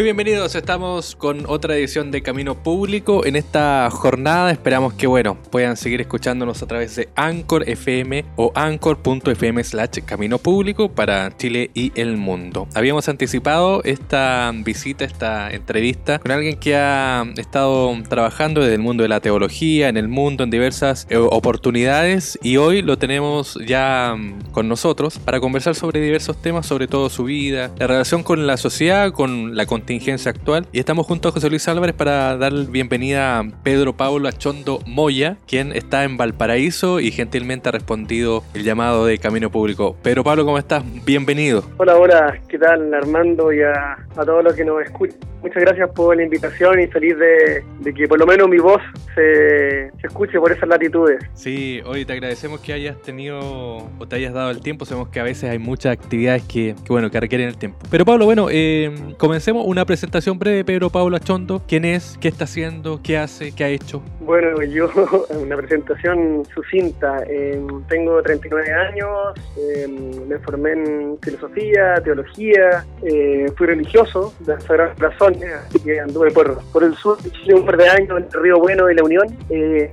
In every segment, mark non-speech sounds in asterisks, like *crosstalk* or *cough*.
Muy bienvenidos, estamos con otra edición de Camino Público. En esta jornada esperamos que, bueno, puedan seguir escuchándonos a través de Anchor FM o anchor.fm slash Camino Público para Chile y el mundo. Habíamos anticipado esta visita, esta entrevista con alguien que ha estado trabajando desde el mundo de la teología, en el mundo, en diversas eh, oportunidades y hoy lo tenemos ya mm, con nosotros para conversar sobre diversos temas, sobre todo su vida, la relación con la sociedad, con la contingencia actual. Y estamos junto a José Luis Álvarez para dar bienvenida a Pedro Pablo Achondo Moya, quien está en Valparaíso y gentilmente ha respondido el llamado de Camino Público. Pedro Pablo, ¿cómo estás? Bienvenido. Hola, hola, ¿qué tal Armando y a, a todos los que nos escuchan? Muchas gracias por la invitación y feliz de, de que por lo menos mi voz se, se, escuche por esas latitudes. Sí, hoy te agradecemos que hayas tenido o te hayas dado el tiempo. Sabemos que a veces hay muchas actividades que, que bueno, que requieren el tiempo. Pero Pablo, bueno, eh, comencemos una presentación breve de Pedro Pablo Achondo. ¿Quién es? ¿Qué está haciendo? ¿Qué hace? ¿Qué ha hecho? Bueno, yo, *laughs* una presentación sucinta. Eh, tengo 39 años, eh, me formé en filosofía, teología, eh, fui religioso de la Sagrada Corazón así que anduve por, por el sur un par de años entre Río Bueno y La Unión. Eh,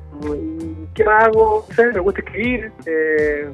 ¿Qué más hago? me gusta escribir, eh,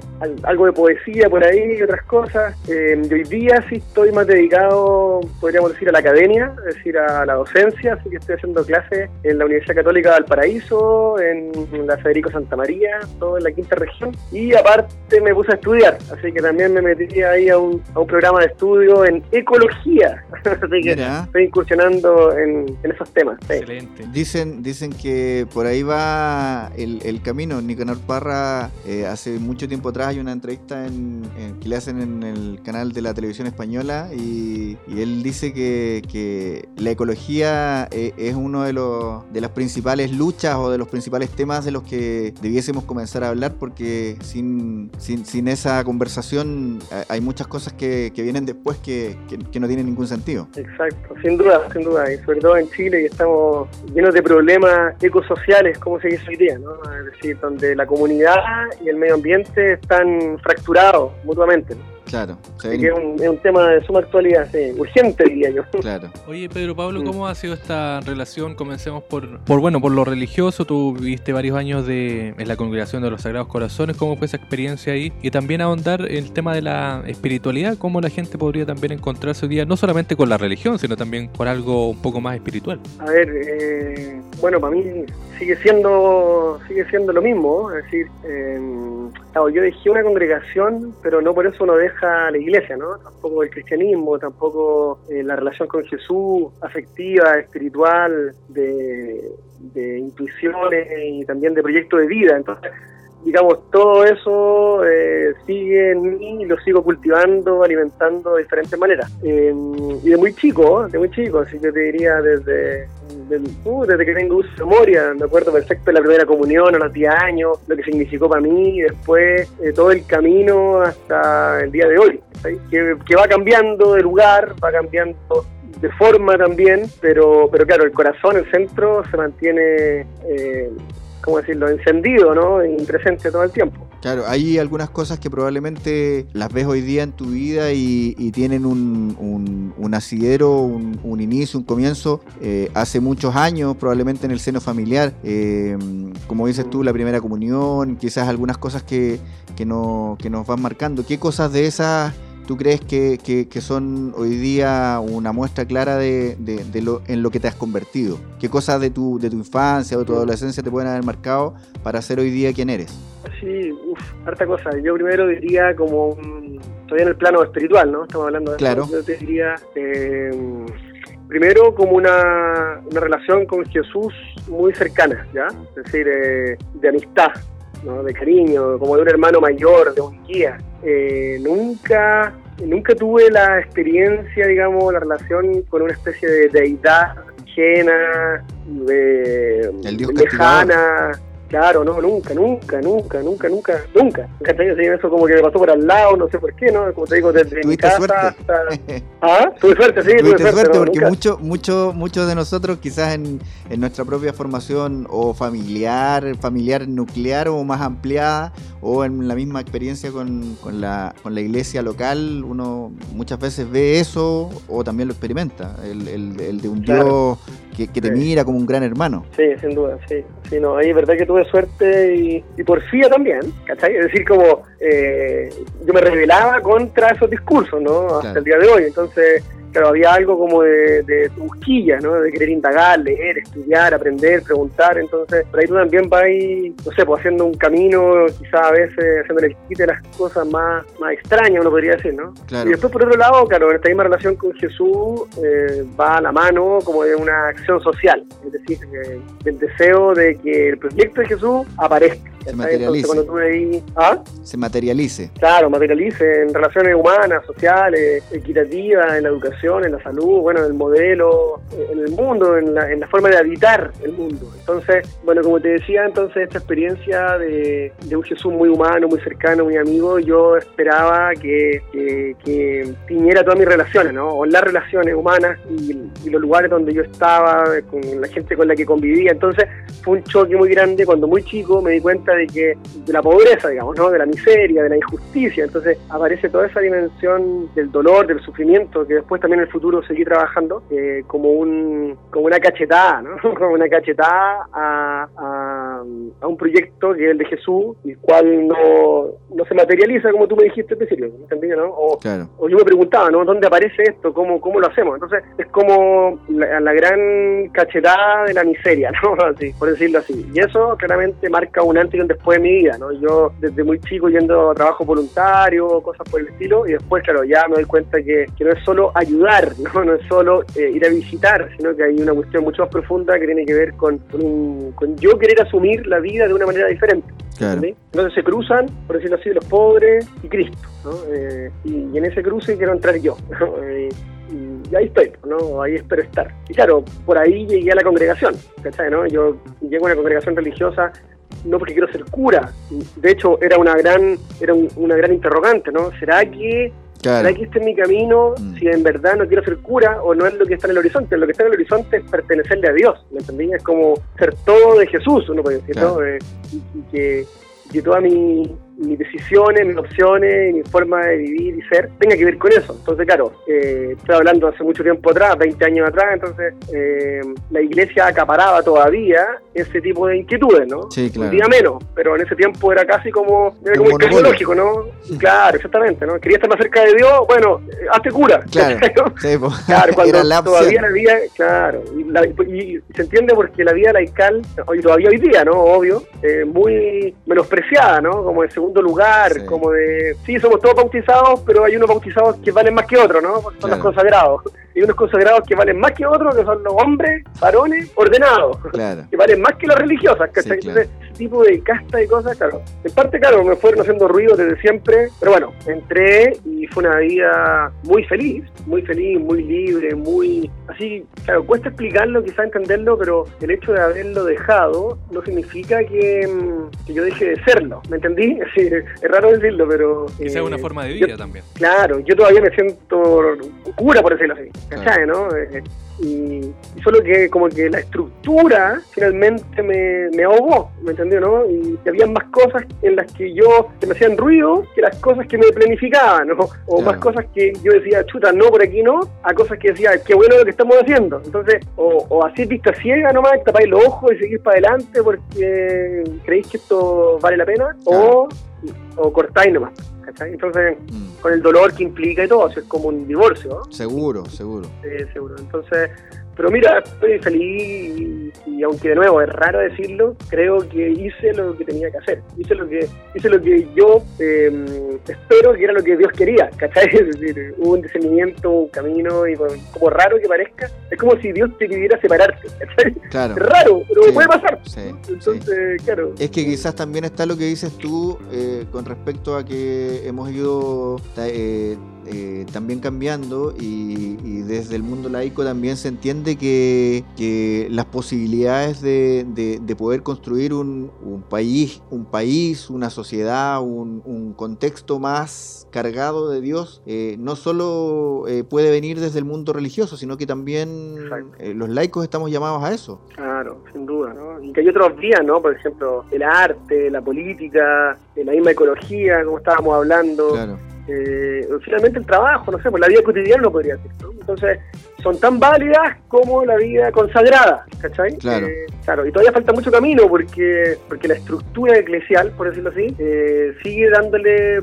algo de poesía por ahí y otras cosas. Eh, hoy día sí estoy más dedicado, podríamos decir, a la academia, es decir, a la docencia, así que estoy haciendo clases en la Universidad Católica de Valparaíso, en la Federico Santa María, todo en la quinta región. Y aparte me puse a estudiar, así que también me metí ahí a un, a un programa de estudio en ecología. *laughs* así que estoy incursionando en, en esos temas. Excelente. Dicen, dicen que por ahí va el, el camino. Nicanor Parra, eh, hace mucho tiempo atrás hay una entrevista en, que le hacen en el canal de la televisión española y, él dice que, que la ecología eh, es uno de, los, de las principales luchas o de los principales temas de los que debiésemos comenzar a hablar porque sin, sin, sin esa conversación eh, hay muchas cosas que, que vienen después que, que, no tienen ningún sentido. Exacto, sin duda, sin duda, y sobre todo en Chile que estamos llenos de problemas ecosociales, como se dice hoy día, ¿no? Donde la comunidad y el medio ambiente están fracturados mutuamente. Claro. Que es un, es un, tema de suma actualidad, sí, urgente diría yo. *laughs* Claro. Oye, Pedro Pablo, ¿cómo ha sido esta relación? Comencemos por, por bueno, por lo religioso. Tú viviste varios años de, en la congregación de los Sagrados Corazones. ¿Cómo fue esa experiencia ahí? Y también ahondar el tema de la espiritualidad, cómo la gente podría también encontrarse hoy día, no solamente con la religión, sino también con algo un poco más espiritual. A ver, eh, bueno, para mí sigue siendo sigue siendo lo mismo, es decir, eh, claro, yo dejé una congregación, pero no por eso uno deja la iglesia, ¿no? Tampoco el cristianismo, tampoco eh, la relación con Jesús, afectiva, espiritual, de, de intuiciones y también de proyecto de vida. Entonces, digamos, todo eso eh, sigue en mí y lo sigo cultivando, alimentando de diferentes maneras. Eh, y de muy chico, de muy chico, así que te diría desde, desde, uh, desde que tengo uso de memoria, me acuerdo perfecto de la primera comunión a los 10 años, lo que significó para mí, y después eh, todo el camino hasta el día de hoy, que, que va cambiando de lugar, va cambiando de forma también, pero, pero claro, el corazón, el centro, se mantiene eh, ¿cómo decirlo?, encendido, ¿no? Y presente todo el tiempo. Claro, hay algunas cosas que probablemente las ves hoy día en tu vida y, tienen un, un, un asidero, un, inicio, un comienzo eh, hace muchos años, probablemente en el seno familiar. Eh, como dices tú, la primera comunión, quizás algunas cosas que, que nos van marcando. ¿Qué cosas de esas ¿Tú crees que, que, que, son hoy día una muestra clara de, de, de, lo, en lo que te has convertido? ¿Qué cosas de tu, de tu infancia o de tu adolescencia te pueden haber marcado para ser hoy día quien eres? Sí, uff, harta cosa. Yo primero diría como todavía en el plano espiritual, ¿no? Estamos hablando de claro. eso. Yo te diría, eh, primero como una, una, relación con Jesús muy cercana, ¿ya? Es decir, eh, de amistad, ¿no? de cariño, como de un hermano mayor, de un guía. Eh, nunca, nunca tuve la experiencia, digamos, la relación con una especie de deidad ajena, de, El Dios lejana. Claro, no, nunca, nunca, nunca, nunca, nunca, nunca. ¿Cachai? Así, eso como que me pasó por al lado, no sé por qué, ¿no? Como te digo, desde mi casa suerte. hasta... *laughs* ¿Ah? Tuve suerte, sí, tuve suerte. suerte ¿no? porque muchos mucho, muchos de nosotros quizás en, en nuestra propia formación o familiar, familiar nuclear o más ampliada o en la misma experiencia con, con la, con la iglesia local, uno muchas veces ve eso o también lo experimenta, el, el- el de un Claro. Dios que, que te Sí. mira como un gran hermano. Sí, sin duda, sí. Sí, no, ahí es verdad que tuve suerte y, y porfía también, ¿cachai? Es decir, como eh, yo me rebelaba contra esos discursos, ¿no? Hasta Claro. el día de hoy. Entonces, claro, había algo como de, de busquilla, ¿no? De querer indagar, leer, estudiar, aprender, preguntar. Entonces, por ahí tú también vas, ahí, no sé, pues haciendo un camino, quizás a veces haciendo el quite las cosas más, más extrañas, uno podría decir, ¿no? Claro. Y después, por otro lado, claro, en esta misma relación con Jesús eh, va a la mano como de una acción social, es decir, eh, del deseo de que el proyecto de Jesús aparezca. Se materialice. Entonces, cuando tú ahí, ¿ah? Se materialice. Claro, materialice en relaciones humanas, sociales, equitativas, en la educación, en la salud, bueno, en el modelo, en el mundo, en la, en la forma de habitar el mundo. Entonces, bueno, como te decía, entonces esta experiencia de, de un Jesús muy humano, muy cercano, muy amigo, yo esperaba que, que, que tiñera todas mis relaciones, ¿no? O las relaciones humanas y, y los lugares donde yo estaba, con la gente con la que convivía. Entonces, fue un choque muy grande cuando muy chico me di cuenta de que de la pobreza, digamos, ¿no? de la miseria, de la injusticia. Entonces aparece toda esa dimensión del dolor, del sufrimiento, que después también en el futuro seguí trabajando eh, como un como una cachetada, ¿no? *laughs* como una cachetada a, a, a un proyecto que es el de Jesús, el cual no, no se materializa como tú me dijiste al principio, ¿entendí? ¿no? O, Claro. o yo me preguntaba, ¿no? ¿Dónde aparece esto? ¿Cómo, cómo lo hacemos? Entonces es como la, la gran cachetada de la miseria, *laughs* ¿no? Así, por decirlo así. Y eso claramente marca un antes después de mi vida, ¿no? Yo desde muy chico yendo a trabajo voluntario, cosas por el estilo, y después, claro, ya me doy cuenta que, que no es solo ayudar, *laughs* ¿no? No es solo eh, ir a visitar, sino que hay una cuestión mucho más profunda que tiene que ver con, con, un- con yo querer asumir la vida de una manera diferente. Entonces se cruzan, por decirlo así, los pobres y Cristo, ¿no? Eh, y, y en ese cruce quiero entrar yo, *laughs* ¿no? Eh, y, y ahí estoy, ¿no? Ahí espero estar. Y claro, por ahí llegué a la congregación, ¿cachai? ¿no? Yo llego a una congregación religiosa no porque quiero ser cura, de hecho era una gran era un- una gran interrogante, ¿no? ¿Será que Claro. ¿Será que este es mi camino Mm. si en verdad no quiero ser cura o no es lo que está en el horizonte? Lo que está en el horizonte es pertenecerle a Dios, ¿me entendí? Es como ser todo de Jesús, uno puede decir, Claro. ¿no? Eh, y, y que, que todas mis, mis decisiones, mis opciones, mi forma de vivir y ser tenga que ver con eso. Entonces, claro, eh, estoy hablando hace mucho tiempo atrás, 20 años atrás, entonces eh, la iglesia acaparaba todavía ese tipo de inquietudes, ¿no? Sí, claro. Un día menos, pero en ese tiempo era casi como, era como ¿no? Claro, exactamente, ¿no? Quería estar más cerca de Dios, bueno, eh, hazte cura. *laughs* Claro. ¿no? Sí, po. *laughs* Claro, *laughs* cuando Era la opción. todavía la vida, claro, y, la- y se entiende porque la vida laical, y todavía hoy día, ¿no? Obvio, eh, muy menospreciada, ¿no? Como de segundo lugar, Sí. como de, sí, somos todos bautizados, pero hay unos bautizados que valen más que otros, ¿no? Porque son Claro. los consagrados. Y unos consagrados que valen más que otros, que son los hombres, varones, ordenados Claro. *laughs* que valen más que las religiosas, ¿cachai? Sí, claro. Entonces, tipo de casta y cosas, claro. En parte, claro, me fueron haciendo ruido desde siempre, pero bueno, entré y fue una vida muy feliz, muy feliz, muy libre, muy... Así, claro, cuesta explicarlo, quizá entenderlo, pero el hecho de haberlo dejado no significa que, mm, que yo deje de serlo, ¿me entendí? *laughs* Sí, es raro decirlo, pero... Eh, es una forma de yo- vida también. Claro, yo todavía me siento cura, por decirlo así, ¿cachai? ¿no? Eh, y, solo que como que la estructura finalmente me, me ahogó, ¿me entendió? ¿no? Y había más cosas en las que yo, que me hacían ruido, que las cosas que me planificaban, ¿no? O más cosas que yo decía, chuta, no, por aquí no, a cosas que decía, qué bueno lo que estamos haciendo. Entonces, o, o así vista ciega nomás, tapáis los ojos y seguís para adelante porque creéis que esto vale la pena, o, o cortáis nomás, ¿cachai? Entonces Mm. con el dolor que implica y todo, es como un divorcio, ¿no? Seguro, seguro. Sí, seguro. Entonces, pero mira, estoy feliz y, y, aunque de nuevo es raro decirlo, creo que hice lo que tenía que hacer. Hice lo que, hice lo que yo em, espero que era lo que Dios quería, ¿cachai? *laughs* Es decir, hubo un discernimiento, un camino, y como raro que parezca, es como si Dios te pidiera separarte, ¿cachai? Claro. Es raro, pero puede pasar. Entonces, claro. Es que quizás también está lo que dices tú eh, con respecto a que hemos ido eh, eh, también cambiando y, desde el mundo laico también se entiende que, las posibilidades de, poder construir un, país, un país, una sociedad, un, contexto más cargado de Dios, eh, no solo eh, puede venir desde el mundo religioso, sino que también los laicos estamos llamados a eso. Claro, sin duda, ¿no? Y que hay otros días, ¿no? Por ejemplo, el arte, la política, la misma ecología, como estábamos hablando. Claro eh, finalmente el trabajo, no sé, pues la vida cotidiana no podría ser. Entonces, son tan válidas como la vida consagrada, ¿cachai? Claro. Eh, claro, y todavía falta mucho camino porque, porque la estructura eclesial, por decirlo así, eh, sigue dándole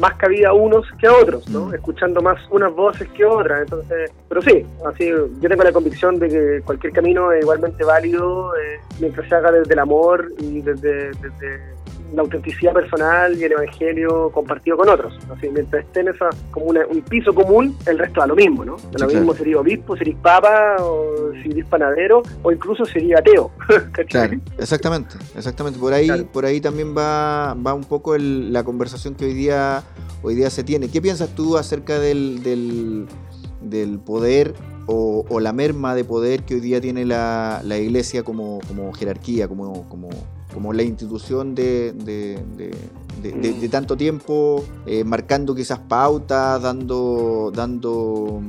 más cabida a unos que a otros, ¿no? Mm. Escuchando más unas voces que otras. Entonces, pero sí, así yo tengo la convicción de que cualquier camino es igualmente válido eh, mientras se haga desde el amor y desde, desde la autenticidad personal y el evangelio compartido con otros. Así, mientras esté en esa, como un piso común, el resto da lo mismo, ¿no? lo mismo sería obispo, sería papa, o sería panadero, o incluso sería ateo. *laughs* claro, exactamente, exactamente. Por ahí, por ahí también va, va un poco la conversación que hoy día, hoy día se tiene. ¿Qué piensas tú acerca del, del, del poder o, o, la merma de poder que hoy día tiene la, la iglesia como, como jerarquía, como, como como la institución de, de, tanto tiempo, eh, marcando quizás pautas, dando, dando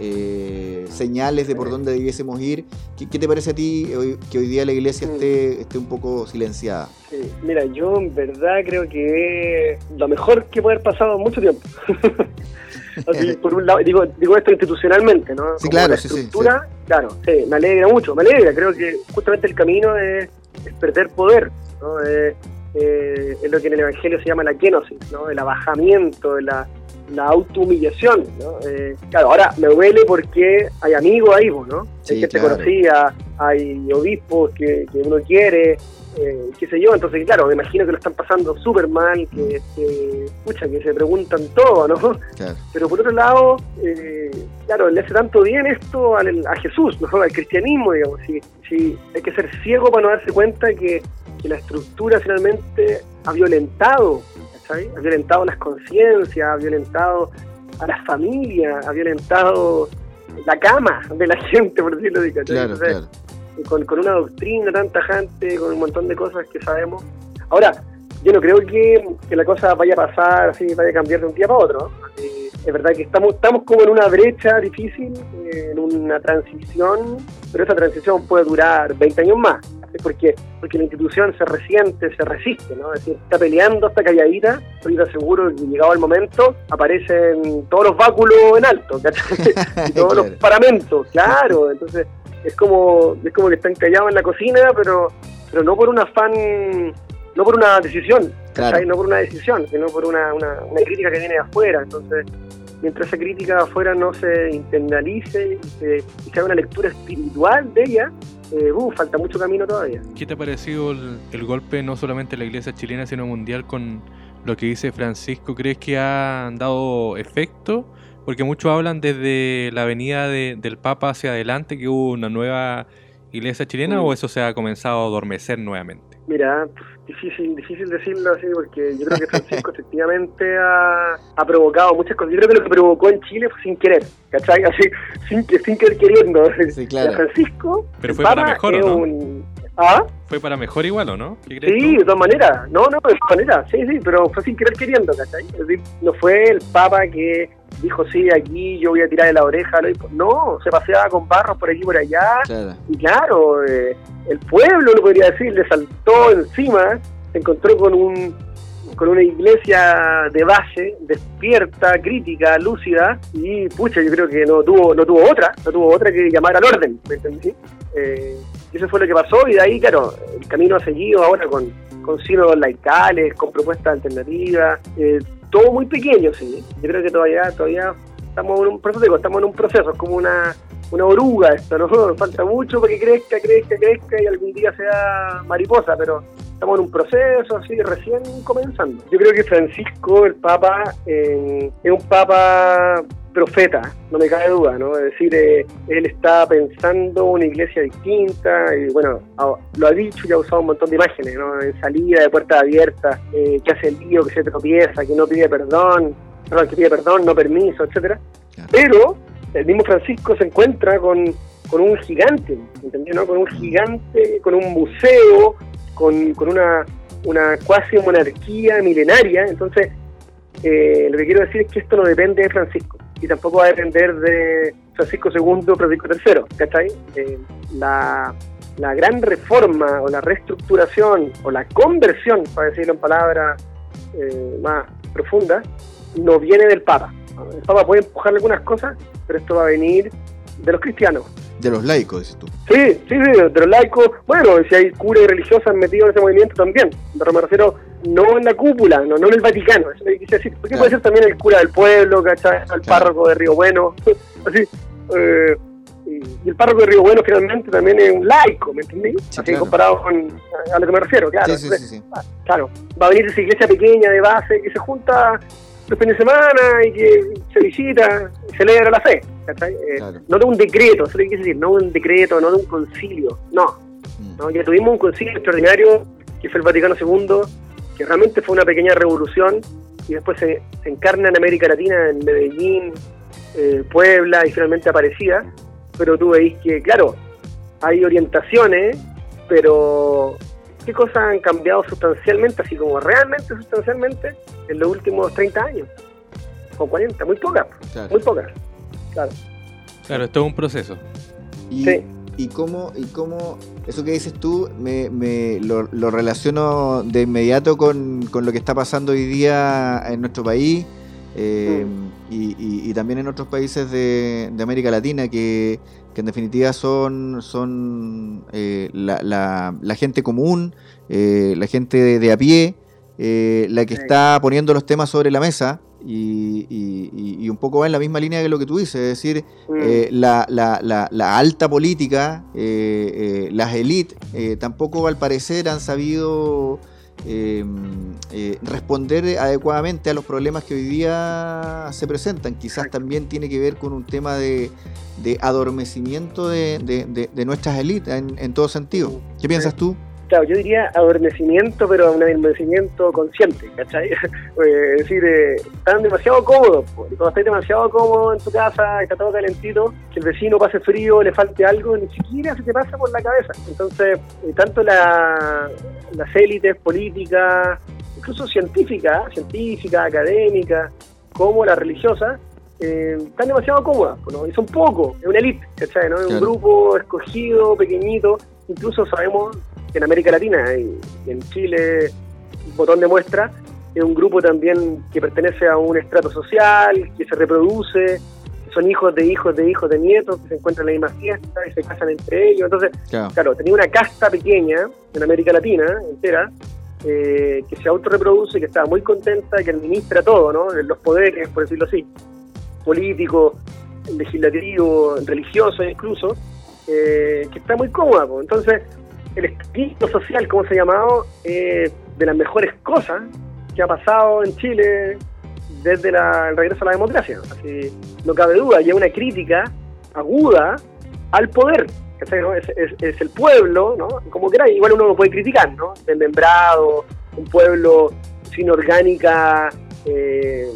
eh, señales de por dónde debiésemos ir. ¿Qué, te parece a ti que hoy día la iglesia mm. esté, esté un poco silenciada? Mira, yo en verdad creo que lo mejor que puede haber pasado mucho tiempo. *laughs* *laughs* por un lado, digo, digo esto institucionalmente, ¿no? Sí, claro, sí, sí, claro, sí, me alegra mucho, me alegra, creo que justamente el camino es es perder poder, ¿no? Eh, eh, es lo que en el Evangelio se llama la kenosis, ¿no? el abajamiento, la, la autohumillación. ¿no? Eh, claro, ahora me duele porque hay amigos ahí, ¿no? hay gente conocida, hay obispos que, que uno quiere, eh, qué sé yo, entonces claro, me imagino que lo están pasando súper mal, que, escucha, que se preguntan todo, ¿no? Pero por otro lado, eh, claro, le hace tanto bien esto a Jesús, ¿no? Al cristianismo, digamos, si, si hay que ser ciego para no darse cuenta que, la estructura finalmente ha violentado, Ha violentado las conciencias, ha violentado a las familias, ha violentado la cama de la *laughs* gente, por decirlo así, claro, claro con, con una doctrina tan tajante, con un montón de cosas que sabemos. Ahora, yo no creo que, la cosa vaya a pasar así, vaya a cambiar de un día para otro. Eh, es verdad que estamos, estamos como en una brecha difícil, eh, en una transición, pero esa transición puede durar 20 años más. Porque, porque la institución se resiente, se resiste, ¿no? Es decir, está peleando, está calladita, estoy seguro que llegado el momento aparecen todos los báculos en alto, *laughs* y todos los paramentos, claro, entonces es como es como que están callados en la cocina, pero pero no por un afán, no por una decisión, no por una decisión, sino por una, una, crítica que viene de afuera. Entonces, mientras esa crítica de afuera no se internalice y se, haga una lectura espiritual de ella, eh, uh, falta mucho camino todavía. ¿Qué te ha parecido el, el golpe no solamente en la iglesia chilena, sino mundial con lo que dice Francisco? ¿Crees que ha dado efecto? Porque muchos hablan desde la venida del Papa hacia adelante que hubo una nueva iglesia chilena mm. o eso se ha comenzado a adormecer nuevamente. Mira, difícil, difícil decirlo así porque yo creo que Francisco *laughs* efectivamente ha, provocado muchas cosas. Yo creo que lo que provocó en Chile fue sin querer, ¿cachai? Así, sin, sin querer queriendo. Sí, claro. Francisco, Pero fue para mejor, ¿no? Un, ¿Ah? ¿Fue para mejor igual o no? sí, de todas maneras. No, no, de todas maneras. Sí, sí, pero fue sin querer queriendo, ¿cachai? Es decir, no fue el Papa que dijo, sí, aquí yo voy a tirar de la oreja. No, se paseaba con barros por aquí y por allá. Y claro, eh, el pueblo, lo podría decir, le saltó encima, se encontró con un con una iglesia de base, despierta, crítica, lúcida, y pucha, yo creo que no tuvo, no tuvo otra, no tuvo otra que llamar al orden, ¿me entendí? Eh, eso fue lo que pasó, y de ahí, claro, el camino ha seguido ahora con, con sínodos laicales, con propuestas alternativas, eh, todo muy pequeño, sí. Yo creo que todavía, todavía estamos en un proceso, estamos en un proceso, es como una una oruga esto, ¿no? *laughs* Falta mucho para que crezca, crezca, crezca y algún día sea mariposa, pero estamos en un proceso así recién comenzando. Yo creo que Francisco, el Papa, eh, es un Papa profeta, no me cabe duda, ¿no? Es decir, eh, él está pensando una iglesia distinta y bueno, lo ha dicho y ha usado un montón de imágenes, ¿no? En salida, de puertas abiertas, eh, que hace el lío, que se tropieza, que no pide perdón, perdón, que pide perdón, no permiso, etcétera. Pero el mismo Francisco se encuentra con, con un gigante, ¿entendió? No? Con un gigante, con un museo, con, una, una cuasi monarquía milenaria, entonces eh, lo que quiero decir es que esto no depende de Francisco y tampoco va a depender de Francisco II, Francisco III, ¿cachai? Eh, la, la gran reforma o la reestructuración o la conversión, para decirlo en palabras eh, más profundas, no viene del Papa. El Papa puede empujar algunas cosas, pero esto va a venir de los cristianos. De los laicos, dices tú. Sí, sí, sí, de los laicos. Bueno, si hay curas y religiosas metidos en ese movimiento también. Pero me refiero no en la cúpula, no, no en el Vaticano. Eso quise decir. Porque puede ser también el cura del pueblo, ¿cachai? El párroco de Río Bueno. *laughs* Así. Eh, y el párroco de Río Bueno finalmente también es un laico, ¿me entendí? Así comparado con a lo que me refiero, claro. Sí, sí, sí, ah, claro, va a venir esa iglesia pequeña de base que se junta los fines de semana y que se visita y celebra la fe. Eh, no de un decreto, eso que decir, no de un decreto, no de un concilio, no. Mm. ¿no? Ya tuvimos un concilio extraordinario que fue el Vaticano II, que realmente fue una pequeña revolución y después se, encarna en América Latina, en Medellín, eh, Puebla y finalmente Aparecida. Pero tú veis que, claro, hay orientaciones, pero ¿qué cosas han cambiado sustancialmente, así como realmente sustancialmente, en los últimos 30 años? O 40, muy pocas, muy pocas. Claro. Claro, esto es un proceso. Y, sí. y cómo, y cómo, eso que dices tú, me, me lo, relaciono de inmediato con, con, lo que está pasando hoy día en nuestro país eh, mm. y, y, también en otros países de, de América Latina que, que, en definitiva son, son eh, la, la, la, gente común, eh, la gente de, de a pie, la que está poniendo los temas sobre la mesa y, un poco va en la misma línea que lo que tú dices, es decir, mm. eh, la, la, alta política, eh, eh, las élites, tampoco al parecer han sabido responder adecuadamente a los problemas que hoy día se presentan. Quizás también tiene que ver con un tema de, adormecimiento de, nuestras élites en, en todo sentido. ¿Qué piensas tú? Claro, yo diría adormecimiento, pero un adormecimiento consciente, ¿cachai? *laughs* es decir, eh, están demasiado cómodos, cuando estás demasiado cómodo en tu casa, está todo calentito, que el vecino pase frío, le falte algo, ni siquiera se te pasa por la cabeza. Entonces, eh, tanto la, las élites políticas, incluso científicas, científicas, académicas, como las religiosas, eh, están demasiado cómodas, ¿no? y son pocos, es una élite, ¿cachai? ¿no? Es un grupo escogido, pequeñito, incluso sabemos en América Latina y, en Chile, botón de muestra, es un grupo también que pertenece a un estrato social, que se reproduce, que son hijos de hijos de hijos de nietos, que se encuentran en la misma fiesta y se casan entre ellos. Entonces, claro, tenía una casta pequeña en América Latina entera, eh, que se autorreproduce, que estaba muy contenta, que administra todo, ¿no? Los poderes, por decirlo así, político, legislativo, religioso incluso, eh, que está muy cómoda. Entonces, el espíritu social, como se ha llamado, eh, de las mejores cosas que ha pasado en Chile desde el regreso a la democracia. Así, no cabe duda, y es una crítica aguda al poder. Es, el pueblo, ¿no? Como quiera, igual uno lo puede criticar, ¿no? Desmembrado, un pueblo sin orgánica eh,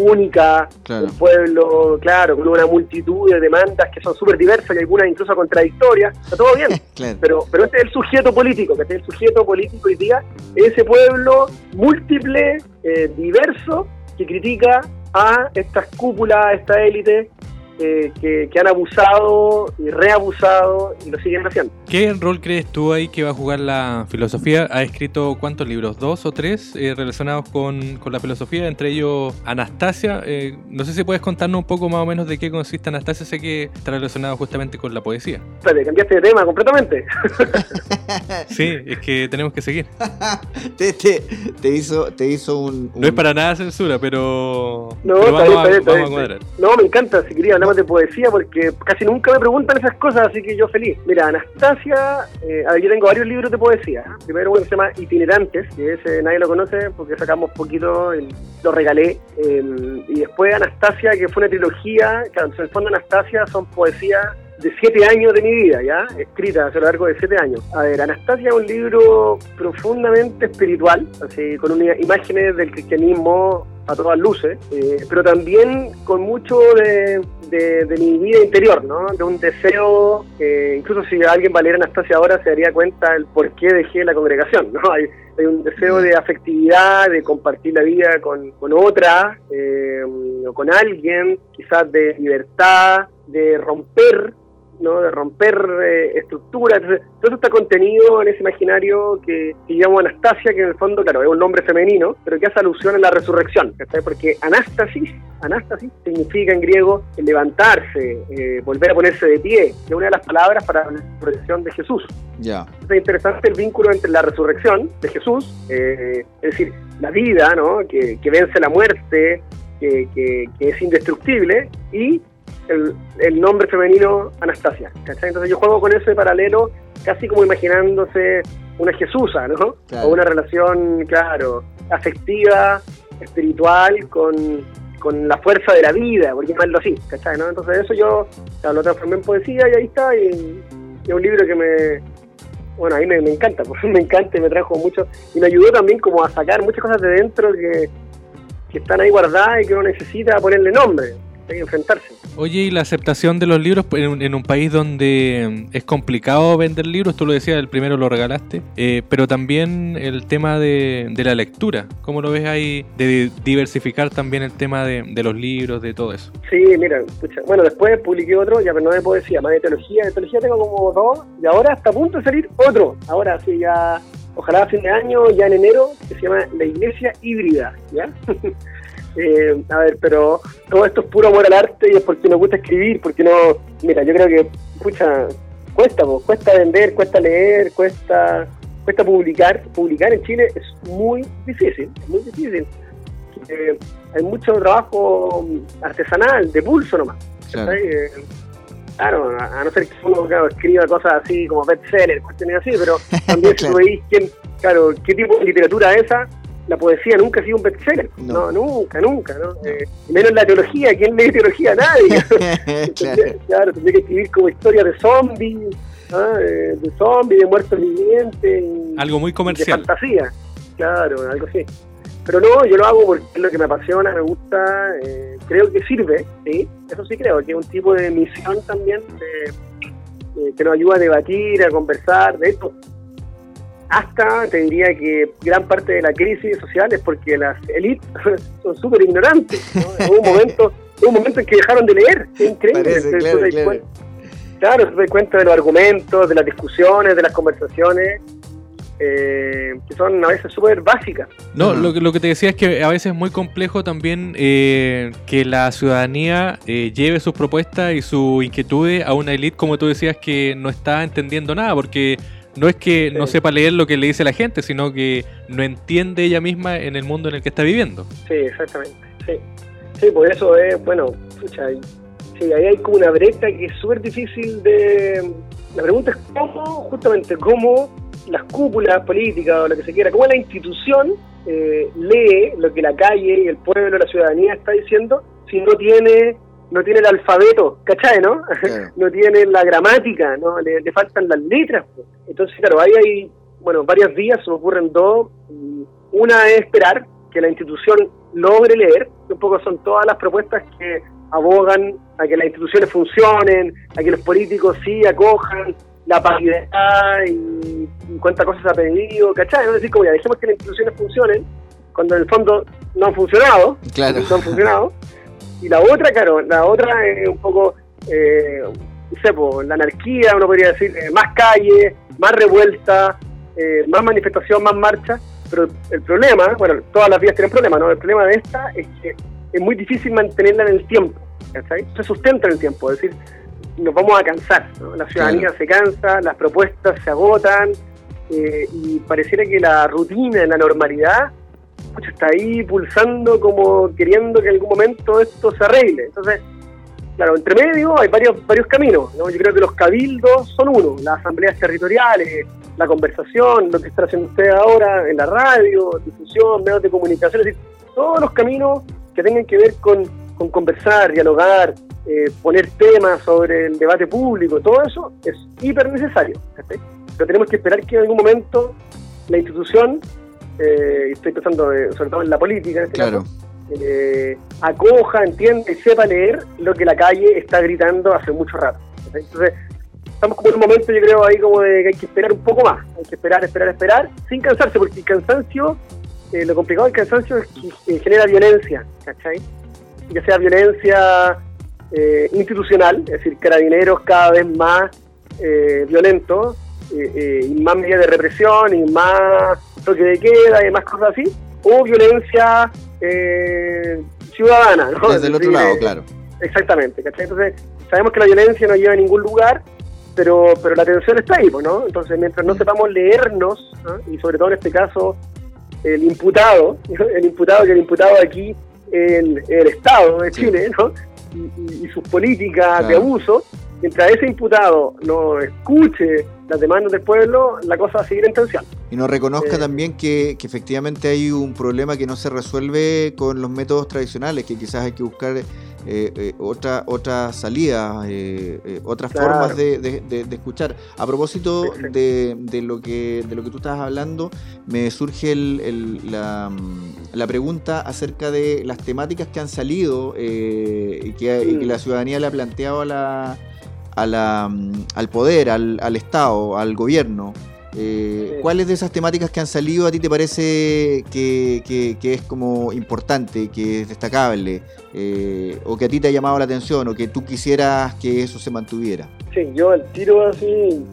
única, un pueblo, claro, con una multitud de demandas que son súper diversas y algunas incluso contradictorias, está todo bien, *laughs* pero, pero este es el sujeto político, que es el sujeto político y diga ese pueblo múltiple, eh, diverso, que critica a estas cúpulas, a esta élite eh, que, han abusado y reabusado y lo siguen haciendo. ¿Qué rol crees tú ahí que va a jugar la filosofía? ¿Ha escrito cuántos libros? ¿Dos o tres eh, relacionados con, la filosofía? Entre ellos Anastasia. Eh, no sé si puedes contarnos un poco más o menos de qué consiste Anastasia. Sé que está relacionado justamente con la poesía. Espérate, cambiaste de tema completamente. *laughs* Sí, es que tenemos que seguir. *laughs* te, te- te hizo, te hizo un, No es un- para nada censura, pero, No, pero está vamos, bien, a, está bien, está vamos a bien. cuadrar. No, me encanta, si quería de poesía porque casi nunca me preguntan esas cosas, así que yo feliz. Mira, Anastasia, eh, yo tengo varios libros de poesía. Primero uno que se llama Itinerantes, que ese nadie lo conoce porque sacamos poquito, lo regalé. y después Anastasia, que fue una trilogía, que en el fondo Anastasia son poesías de siete años de mi vida, ¿ya? Escritas a lo largo de siete años. A ver, Anastasia es un libro profundamente espiritual, así, con unas imágenes del cristianismo a todas luces, eh, pero también con mucho de, de- mi vida interior, ¿no? De un deseo, que incluso si alguien va a leer Anastasia ahora se daría cuenta el por qué dejé la congregación, ¿no? *laughs* Hay, hay un deseo de afectividad, de compartir la vida con, con otra, eh, o con alguien, quizás de libertad, de romper ¿no? de romper eh, estructuras. Entonces, todo eso está contenido en ese imaginario que, que llamo Anastasia, que en el fondo, claro, es un nombre femenino, pero que hace alusión a la resurrección. Porque Anastasis, Anastasis significa en griego levantarse, eh, volver a ponerse de pie, que es una de las palabras para la resurrección de Jesús. Ya. Es interesante el vínculo entre la resurrección de Jesús, eh, es decir, la vida, ¿no? que, que vence la muerte, que, que- que es indestructible, y el, el nombre femenino Anastasia. ¿cachai? Entonces yo juego con ese paralelo, casi como imaginándose una Jesusa, ¿no? Claro. O una relación, claro, afectiva, espiritual, con, con la fuerza de la vida, por llamarlo así, ¿cachai? ¿no? Entonces eso yo claro, lo transformé en poesía y ahí está, y, es un libro que me, bueno, a mí me, me encanta, porque *laughs* me encanta y me trajo mucho, y me ayudó también como a sacar muchas cosas de dentro que, que están ahí guardadas y que uno necesita ponerle nombre, enfrentarse. Oye, y la aceptación de los libros en un, en un país donde mm, es complicado vender libros, tú lo decías, el primero lo regalaste, eh, pero también el tema de, de la lectura, ¿cómo lo ves ahí? De diversificar también el tema de, de los libros, de todo eso. Sí, mira, pucha, bueno, después publiqué otro, ya pero no de poesía, más de teología, de teología tengo como dos, y ahora está a punto de salir otro, ahora sí ya, ojalá a fin de año, ya en enero, que se llama La Iglesia Híbrida, ¿ya? *laughs* Eh, a ver, pero todo esto es puro amor al arte y es porque nos gusta escribir, porque no, mira, yo creo que, pucha, cuesta, po, cuesta vender, cuesta leer, cuesta cuesta publicar. Publicar en Chile es muy difícil, es muy difícil. Eh, hay mucho trabajo artesanal, de pulso nomás. Claro. Eh, Claro, a, a no ser que uno claro, escriba cosas así como bestseller, cuestiones así, pero *laughs* también si Claro. tú veis quién, claro, qué tipo de literatura es esa, la poesía nunca ha sido un bestseller. No. No, nunca, nunca, ¿no? Eh, menos la teología, ¿quién lee teología? Nadie. *laughs* claro. claro, tendría que escribir como historia de zombies. Eh, de zombies, de muertos vivientes. Algo muy de comercial. fantasía, claro, algo así. Pero no, yo lo hago porque es lo que me apasiona, me gusta, eh, creo que sirve, ¿sí? Eso sí creo, que es un tipo de misión también de- eh, que nos ayuda a debatir, a conversar. De esto, hasta te diría que gran parte de la crisis social es porque las élites *laughs* son súper ignorantes. ¿no? Hubo un momento, *laughs* hubo un momento en que dejaron de leer, es increíble. Parece, claro, te das claro. cuenta- Claro, das cuenta de los argumentos, de las discusiones, de las conversaciones, eh, que son a veces súper básicas. No, lo, que- lo que te decía es que a veces es muy complejo también eh, que la ciudadanía eh, lleve sus propuestas y sus inquietudes a una élite, como tú decías, que no está entendiendo nada, porque no es que no sepa leer lo que le dice la gente, sino que no entiende ella misma en el mundo en el que está viviendo. Sí, exactamente. Sí, sí por eso es, bueno, escucha, sí, ahí hay como una brecha que es súper difícil de... La pregunta es cómo, justamente, cómo las cúpulas políticas o lo que se quiera, cómo la institución eh, lee lo que la calle y el pueblo, la ciudadanía está diciendo si no tiene no tiene el alfabeto, ¿cachai, no? Claro. *laughs* no tiene la gramática, ¿no? Le, le faltan las letras. pues. Entonces, claro, ahí hay, bueno, varias vías, se me ocurren dos. y Una es esperar que la institución logre leer, que un poco son todas las propuestas que abogan a que las instituciones funcionen, a que los políticos sí acojan la paridad y, y cuántas cosas ha pedido, ¿cachai? Es decir, como ya dejemos que las instituciones funcionen, cuando en el fondo no han funcionado, Claro. no han funcionado. *laughs* Y la otra, claro, la otra es un poco, eh, no sé, po, la anarquía, uno podría decir, eh, más calle, más revuelta, eh, más manifestación, más marcha. Pero el problema, bueno, todas las vías tienen problemas, ¿no? El problema de esta es que es muy difícil mantenerla en el tiempo, ¿cachai? Se sustenta en el tiempo, es decir, nos vamos a cansar, ¿no? La ciudadanía Claro. se cansa, las propuestas se agotan, eh, y pareciera que la rutina, la normalidad, está ahí pulsando como queriendo que en algún momento esto se arregle. Entonces, claro, entre medio hay varios, varios caminos. Yo creo que los cabildos son uno, las asambleas territoriales, la conversación, lo que está haciendo usted ahora en la radio, difusión, medios de comunicación, es decir, todos los caminos que tengan que ver con, conversar, dialogar, eh, poner temas sobre el debate público, todo eso es hiper necesario. Pero tenemos que esperar que en algún momento la institución eh, estoy pensando eh, sobre todo en la política, en este claro. eh, acoja, entienda y sepa leer lo que la calle está gritando hace mucho rato. Entonces, estamos como en un momento, yo creo, ahí como de que hay que esperar un poco más, hay que esperar, esperar, esperar, sin cansarse, porque el cansancio, eh, lo complicado del cansancio es que genera violencia, ¿cachai? Ya sea violencia institucional, es decir, carabineros cada vez más violentos, y más medidas de represión, y más toque de queda y más cosas así, o violencia eh, ciudadana. ¿no? Desde el otro lado, claro. Exactamente, ¿cachai? Entonces, sabemos que la violencia no lleva a ningún lugar, pero, pero la tensión está ahí, ¿no? Entonces, mientras no sepamos leernos, y sobre todo en este caso, el imputado, *laughs* el imputado que el imputado aquí, el, el Estado de Chile, ¿no? Y, sus políticas de abuso, mientras ese imputado no escuche las demandas del pueblo, la cosa va a seguir en tensión. Y nos reconozca también que, efectivamente hay un problema que no se resuelve con los métodos tradicionales, que quizás hay que buscar eh, eh, otra, otra salida, eh, otras formas de, escuchar. A propósito de, lo que, de lo que tú estabas hablando, me surge la, pregunta acerca de las temáticas que han salido y que, y, que, la ciudadanía le ha planteado a la al poder, al, al, Estado, al gobierno. Eh, ¿Cuáles de esas temáticas que han salido a ti te parece que, es como importante, que es destacable, eh, o que a ti te ha llamado la atención, o que tú quisieras que eso se mantuviera? Sí, yo al tiro así,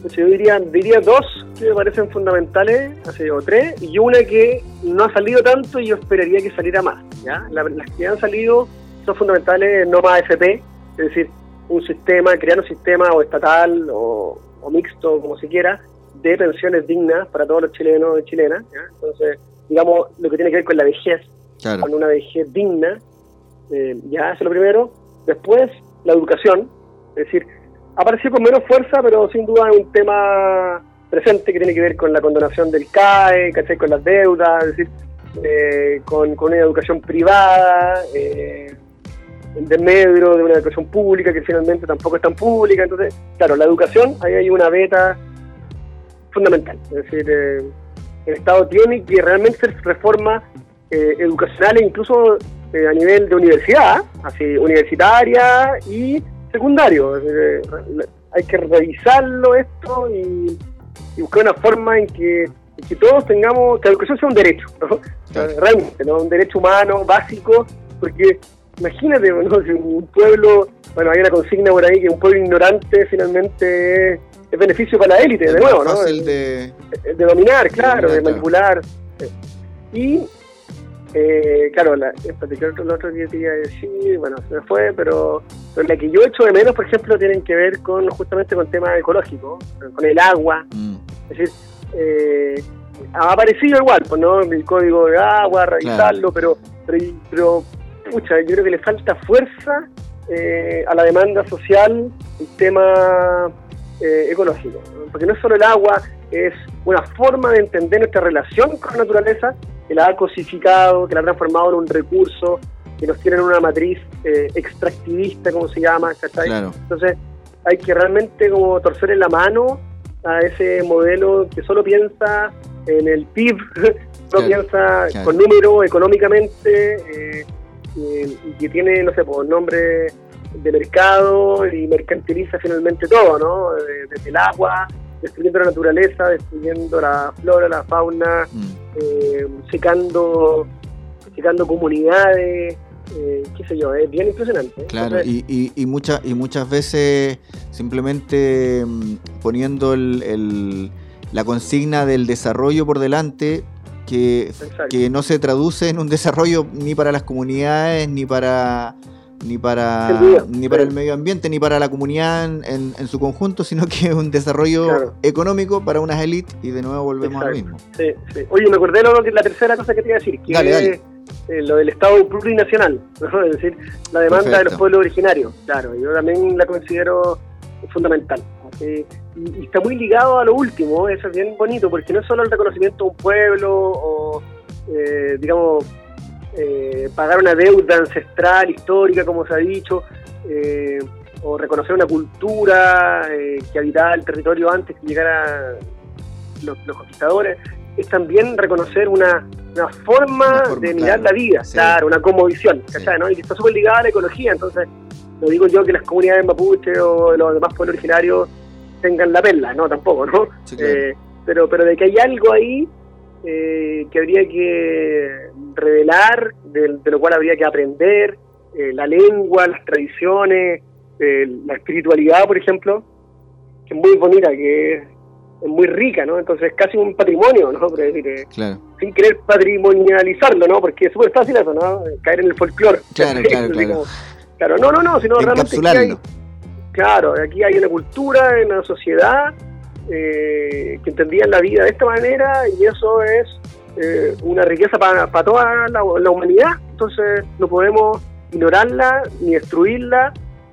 pues yo diría, diría dos que me parecen fundamentales, así, o tres, y una que no ha salido tanto y yo esperaría que saliera más. ¿ya? Las que han salido son fundamentales, no más FP, es decir, un sistema, crear un sistema o estatal o, mixto, como se quiera, de pensiones dignas para todos los chilenos y chilenas. Entonces, digamos, lo que tiene que ver con la vejez, con una vejez digna, eh, ya eso es lo primero. Después, la educación, es decir, apareció con menos fuerza, pero sin duda es un tema presente que tiene que ver con la condonación del CAE, ¿cachai? con las deudas, es decir, eh, con, con, una educación privada, eh, de medio de una educación pública que finalmente tampoco es tan pública. Entonces, claro, la educación, ahí hay una beta fundamental. Es decir, eh, el Estado tiene que realmente hacer reformas eh, educacionales, incluso eh, a nivel de universidad, así universitaria y secundario. hay que revisarlo esto y, buscar una forma en que, que, todos tengamos, que la educación sea un derecho, realmente, ¿no? un derecho humano básico, porque imagínate, *laughs* un pueblo, bueno, hay una consigna por ahí que un pueblo ignorante finalmente es, beneficio para la élite, de nuevo, ¿no? de, de, dominar, claro, de, manipular. Y, eh, claro, la, el otro día te iba a decir, bueno, se me fue, pero, pero la que yo echo de menos, por ejemplo, tienen que ver con justamente con temas ecológicos, con el agua. Mm. Es decir, eh, ha aparecido igual, pues, ¿no? El código de agua, revisarlo, pero, pero, pero pucha, yo creo que le falta fuerza eh, a la demanda social el tema eh, ecológico. Porque no es solo el agua, es una forma de entender nuestra relación con la naturaleza que la ha cosificado, que la ha transformado en un recurso, que nos tiene en una matriz eh, extractivista, como se llama, Entonces hay que realmente como torcerle la mano a ese modelo que solo piensa en el PIB, *laughs* solo piensa con números económicamente, y, que tiene, no sé, por nombre de mercado y mercantiliza finalmente todo, ¿no? Desde el agua, destruyendo la naturaleza, destruyendo la flora, la fauna, mm. eh, secando, secando comunidades, eh, qué sé yo, es bien impresionante. Claro, y, y, y, muchas y muchas veces simplemente mm, poniendo el, la consigna del desarrollo por delante, que, que, no se traduce en un desarrollo ni para las comunidades, ni para, ni para, ni para el medio ambiente, ni para la comunidad en, en, su conjunto, sino que es un desarrollo económico para unas élites y de nuevo volvemos a lo mismo. Sí, sí. Oye, me acordé de la tercera cosa que te iba a decir, que es eh, lo del Estado plurinacional, *laughs* es decir, la demanda de los pueblos originarios. Claro, yo también la considero fundamental. Y, está muy ligado a lo último, eso es bien bonito, porque no es solo el reconocimiento de un pueblo o, eh, digamos, eh, pagar una deuda ancestral, histórica, como se ha dicho, eh, o reconocer una cultura que habitaba el territorio antes que llegaran los, conquistadores, es también reconocer una, forma, de mirar la vida, claro, una comodición, ¿no? Y está súper ligada a la ecología, entonces no digo yo que las comunidades mapuche o los demás pueblos originarios tengan la perla, no, tampoco, ¿no? Eh, pero, pero de que hay algo ahí eh, que habría que revelar, de, lo cual habría que aprender, eh, la lengua, las tradiciones, la espiritualidad, por ejemplo, que es muy bonita, que es, muy rica, ¿no? Entonces es casi un patrimonio, ¿no? decir, Sin querer patrimonializarlo, ¿no? Porque es súper fácil eso, ¿no? Caer en el folclore. Claro, *laughs* claro, claro. Claro, no, no, no, sino realmente hay, claro, aquí hay una cultura, una sociedad eh, que entendían la vida de esta manera y eso es eh, una riqueza para, toda la, humanidad. Entonces no podemos ignorarla, ni destruirla,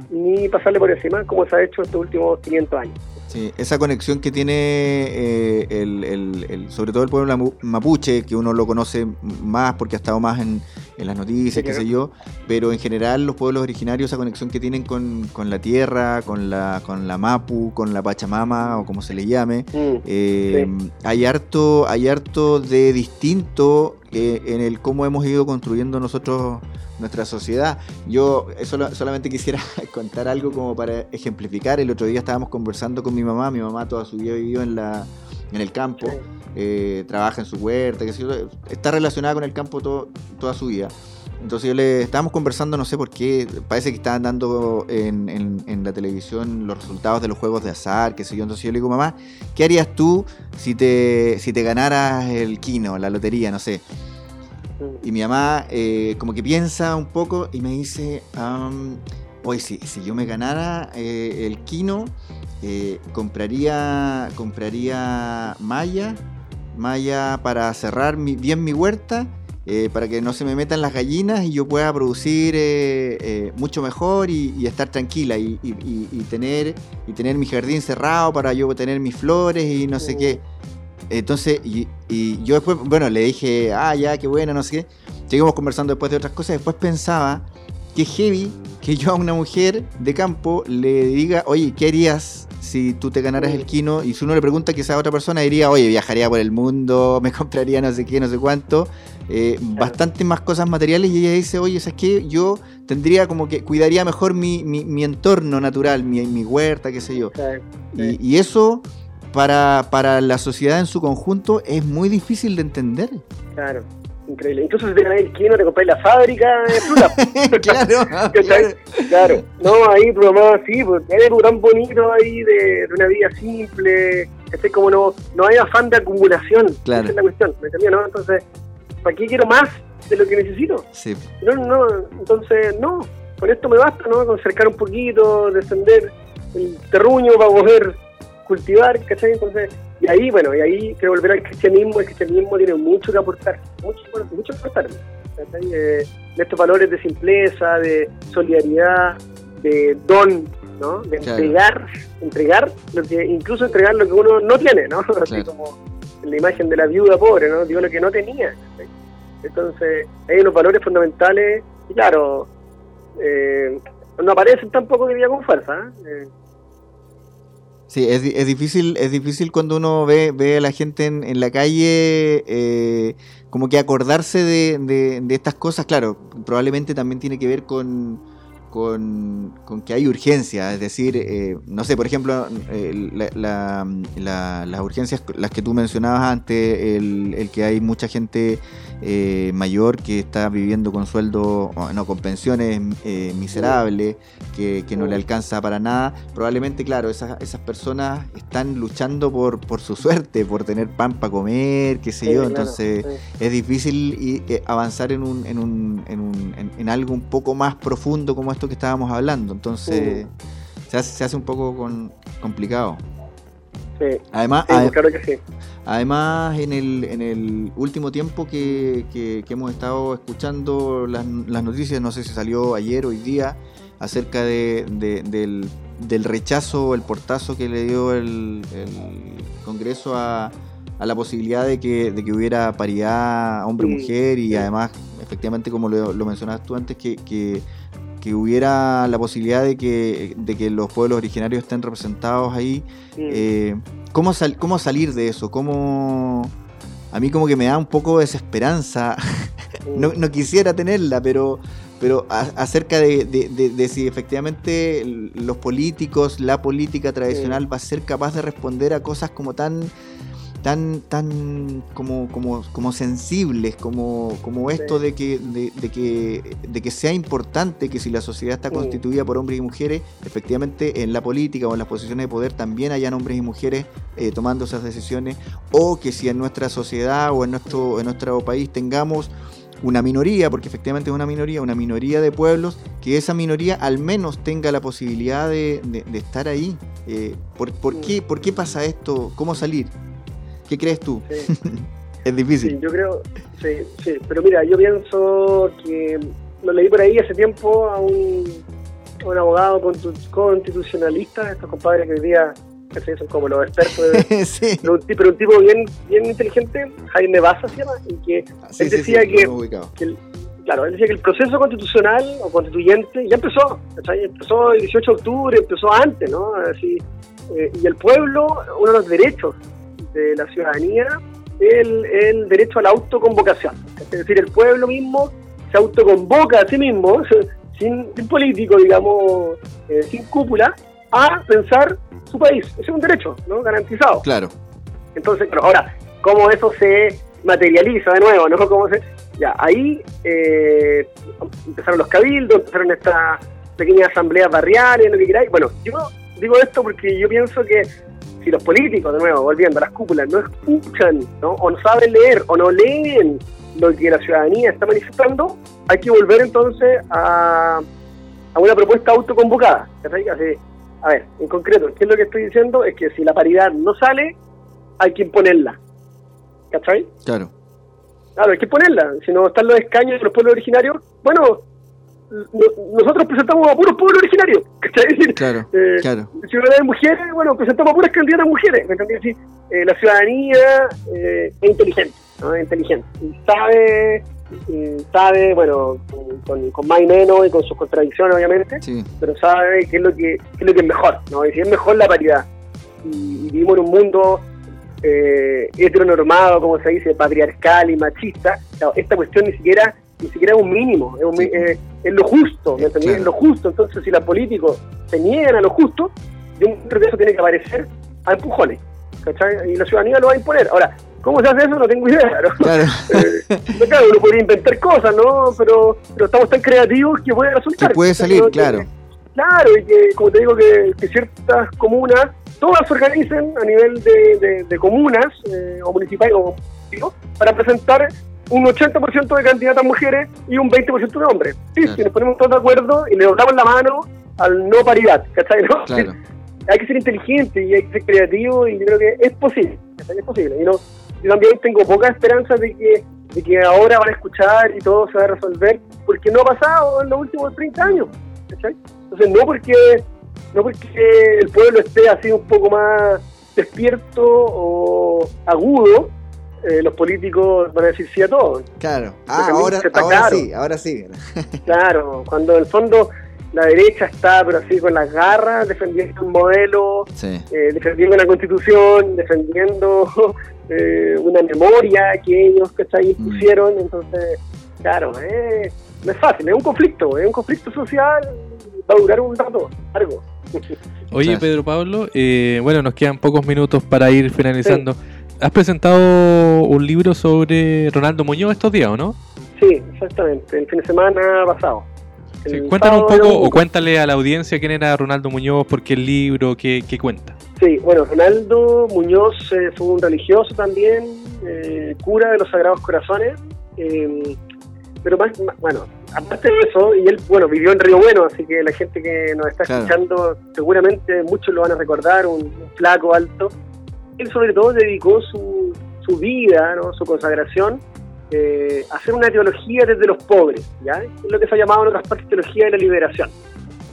ni pasarle por encima como se ha hecho estos últimos 500 años. Sí, esa conexión que tiene eh, el, sobre todo el pueblo mapuche, que uno lo conoce más porque ha estado más en, las noticias, qué sé yo, pero en general los pueblos originarios, esa conexión que tienen con, la tierra, con la, con la mapu, con la pachamama o como se le llame, mm, eh, hay, harto, hay harto de distinto eh, en el cómo hemos ido construyendo nosotros nuestra sociedad. Yo solamente quisiera *laughs* contar algo como para ejemplificar. El otro día estábamos conversando con mi mamá. Mi mamá toda su vida vivió en, la, en el campo, eh, trabaja en su huerta, que está relacionada con el campo toda su vida. Entonces yo le estábamos conversando, no sé por qué, parece que estaban dando en, en, la televisión los resultados de los juegos de azar, qué sé yo. Entonces yo le digo, mamá, ¿qué harías tú si te, si te ganaras el kino, la lotería, no sé? Y mi mamá eh, como que piensa un poco y me dice, oye, si, si, yo me ganara eh, el Kino, eh, compraría, compraría malla, malla para cerrar bien mi huerta, para que no se me metan las gallinas y yo pueda producir mucho mejor y, estar tranquila y, tener, y tener mi jardín cerrado para yo tener mis flores y no sé qué. Entonces, y, yo después, bueno, le dije, ah, ya, qué bueno, no sé qué. Seguimos conversando después de otras cosas. Después pensaba que heavy que yo a una mujer de campo le diga, oye, ¿qué harías si tú te ganaras el kino? Y si uno le pregunta quizá a otra persona, diría, oye, viajaría por el mundo, *laughs* me compraría no sé qué, no sé cuánto. Eh, bastante más cosas materiales. Y ella dice, oye, ¿sabes qué? Yo tendría como que cuidaría mejor mi, mi, entorno natural, mi, mi, huerta, qué sé yo. Y, y eso para, para la sociedad en su conjunto es muy difícil de entender. Claro, increíble. Incluso si te ganas el kino, te compras la fábrica de fruta. *laughs* claro, *laughs* claro. No, ahí programado así, pues hay algo tan bonito ahí de, de una vida simple. Este, como no, no hay afán de acumulación. Claro. Esa es la cuestión, ¿me no? Entonces, ¿para qué quiero más de lo que necesito? Sí. No, no, entonces, no. Con esto me basta, ¿no? Con cercar un poquito, descender el terruño para poder cultivar, ¿cachai? Entonces, y ahí, bueno, y ahí que volver al cristianismo, el cristianismo tiene mucho que aportar, mucho, mucho que aportar. Eh, de estos valores de simpleza, de solidaridad, de don, ¿no? De entregar, entregar, lo que, incluso entregar lo que uno no tiene, ¿no? *laughs* Así como la imagen de la viuda pobre, ¿no? Digo lo que no tenía. Entonces, hay unos valores fundamentales, y claro, eh, no aparecen tampoco que con fuerza, ¿eh? Sí, es, es, difícil, es difícil cuando uno ve, ve a la gente en, la calle eh, como que acordarse de, de, de, estas cosas. Claro, probablemente también tiene que ver con, con, que hay urgencia, es decir, eh, no sé, por ejemplo, eh, las urgencias, las que tú mencionabas antes, el, que hay mucha gente eh, mayor que está viviendo con sueldo, no, con pensiones miserables, que, no le alcanza para nada, probablemente, claro, esas, esas personas están luchando por, por su suerte, por tener pan para comer, qué sé yo, entonces es difícil avanzar en, un, en, un, en, un, en algo un poco más profundo como esto que estábamos hablando. Entonces, se, hace, se hace un poco con, complicado. Sí. Además, Sí, claro que sí. Además, en el, en el último tiempo que, que- que hemos estado escuchando las, las noticias, no sé si salió ayer o hoy día, acerca de, de- del, del rechazo, el portazo que le dio el, el Congreso a, a la posibilidad de que, de que hubiera paridad hombre-mujer y sí. además, efectivamente, como lo, lo mencionabas tú antes, que, que, que hubiera la posibilidad de que, de que los pueblos originarios estén representados ahí. Eh, ¿cómo, sal- ¿Cómo salir de eso? ¿Cómo... A mí como que me da un poco de desesperanza. *laughs* No, no quisiera tenerla, pero, pero a- acerca de, de- de- de si efectivamente los políticos, la política tradicional va a ser capaz de responder a cosas como tan tan tan como como, como sensibles como, como esto Sí. de que de, de que de que sea importante que si la sociedad está Sí. constituida por hombres y mujeres efectivamente en la política o en las posiciones de poder también hayan hombres y mujeres eh, tomando esas decisiones o que si en nuestra sociedad o en nuestro en nuestro país tengamos una minoría, porque efectivamente es una minoría, una minoría de pueblos, que esa minoría al menos tenga la posibilidad de, de- de estar ahí. Eh, ¿por, por qué, ¿Por qué pasa esto? ¿Cómo salir? ¿Qué crees tú? Sí. *laughs* Es difícil. Sí, yo creo, sí, sí, pero mira, yo pienso que lo leí por ahí hace tiempo a un, a un abogado constitucionalista, estos compadres que hoy día que son como los expertos, de- *laughs* sí. pero, un, ti- pero un tipo bien, bien inteligente, Jaime Baza se llama, y que, Sí, Él decía que- el- claro, él decía que el proceso constitucional o constituyente ya empezó, ¿cachai? empezó el 18 de octubre, empezó antes, ¿no? Así, eh, y el pueblo, uno de los derechos de la ciudadanía, el, el derecho a la autoconvocación. Es decir, el pueblo mismo se autoconvoca a sí mismo, *laughs* sin, sin político, digamos, eh, sin cúpula, a pensar su país. Ese es un derecho, ¿no? Garantizado. Claro. Entonces, pero ahora, ¿cómo eso se materializa de nuevo? ¿no? *laughs* ¿Cómo se, ya, ahí eh, empezaron los cabildos, empezaron estas pequeñas asambleas barriales, lo que queráis. Bueno, yo digo esto porque yo pienso que si los políticos, de nuevo, volviendo a las cúpulas, no escuchan, ¿no? o no saben leer, o no leen lo que la ciudadanía está manifestando, hay que volver entonces a, a una propuesta autoconvocada. Así, a ver, en concreto, ¿qué es lo que estoy diciendo? Es que si la paridad no sale, hay que imponerla. ¿Cachai? Claro. Claro, hay que ponerla. Si no están los escaños de los pueblos originarios, bueno, no- nosotros presentamos a puros pueblos originarios. ¿Cachai? Es decir, Claro. eh, Claro. si van a haber mujeres, bueno, presentamos a puras candidatas mujeres. ¿me entendés? Sí, eh, la ciudadanía eh, es inteligente, ¿no? Es inteligente. Y sabe, sabe, bueno, con, más y menos y con sus contradicciones, obviamente, Sí. pero sabe qué es lo que, qué es, lo que es mejor, ¿no? Y si es mejor la paridad. Y, y vivimos en un mundo eh, heteronormado, como se dice, patriarcal y machista. Claro, esta cuestión ni siquiera ni siquiera es un mínimo, es, un Sí. es lo justo, ¿me Eh, entendés? claro. Es lo justo. Entonces, si los políticos se niegan a lo justo, yo creo que eso tiene que aparecer a empujones, ¿cachai? Y la ciudadanía lo va a imponer. Ahora, ¿cómo se hace eso? No tengo idea, ¿no? Claro. *laughs* Eh, claro, uno podría inventar cosas, ¿no? Pero, pero estamos tan creativos que puede resultar. Que puede salir, ¿no? Claro. Claro, y que, como te digo, que, que ciertas comunas, todas se organicen a nivel de, de- de comunas eh, o municipales o digo, para presentar un 80% de candidatas mujeres y un 20% de hombres. Sí, Claro. si nos ponemos todos de acuerdo y le damos la mano al no paridad, ¿cachai? ¿no? Claro. Hay que ser inteligente y hay que ser creativo y yo creo que es posible, ¿cachai? es posible. Y no, yo también tengo poca esperanza de que, de que ahora van a escuchar y todo se va a resolver, porque no ha pasado en los últimos 30 años, ¿cachai? Entonces no porque no porque el pueblo esté así un poco más despierto o agudo, eh, los políticos van a decir sí a todo. Claro. Ah, ahora, claro. sí, ahora sí. *laughs* Claro, cuando en el fondo la derecha está pero así con las garras defendiendo un modelo, Sí. eh, defendiendo una constitución, defendiendo *laughs* eh, una memoria que ellos ¿cachai? Mm. impusieron, entonces, claro, eh, no es fácil, es un conflicto, es un conflicto social, va a durar un rato, largo. *laughs* Oye. Pedro Pablo, eh, bueno, nos quedan pocos minutos para ir finalizando. Has presentado un libro sobre Ronaldo Muñoz estos días, ¿o no? Sí, exactamente, el fin de semana pasado. Sí, cuéntanos un poco o cuéntale a la audiencia quién era Ronaldo Muñoz, por qué el libro, qué, qué cuenta. Sí, bueno, Ronaldo Muñoz eh, fue un religioso también, eh, cura de los Sagrados Corazones, eh, pero más, más- bueno, aparte de eso, y él, bueno, vivió en Río Bueno, así que la gente que nos está escuchando, seguramente muchos lo van a recordar, un, flaco alto. Él sobre todo dedicó su, su vida, ¿no? su consagración, eh, a hacer una teología desde los pobres, ¿ya? Es lo que se ha llamado en otras partes teología de la liberación,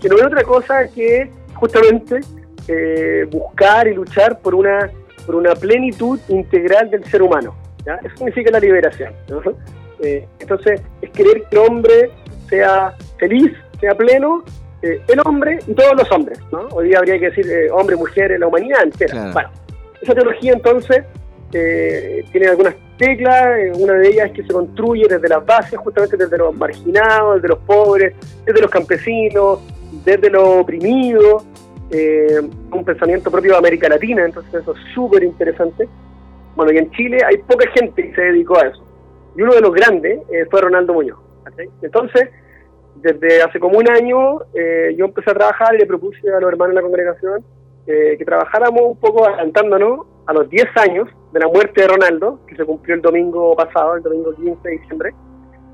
que no es otra cosa que justamente eh, buscar y luchar por una, por una plenitud integral del ser humano. ¿ya? Eso significa la liberación. Eh, entonces, es querer que el hombre sea feliz, sea pleno, eh, el hombre y todos los hombres. ¿no? Hoy día habría que decir hombre, mujer, la humanidad entera. Bueno, esa teología entonces tiene algunas teclas, una de ellas es que se construye desde las bases, justamente desde los marginados, desde los pobres, desde los campesinos, desde los oprimidos, un pensamiento propio de América Latina, entonces eso es súper interesante. Bueno, y en Chile hay poca gente que se dedicó a eso y uno de los grandes eh, fue Ronaldo Muñoz. Entonces, desde hace como un año, eh, yo empecé a trabajar le propuse a los hermanos de la congregación eh, que trabajáramos un poco adelantándonos a los 10 años de la muerte de Ronaldo, que se cumplió el domingo pasado, el domingo 15 de diciembre,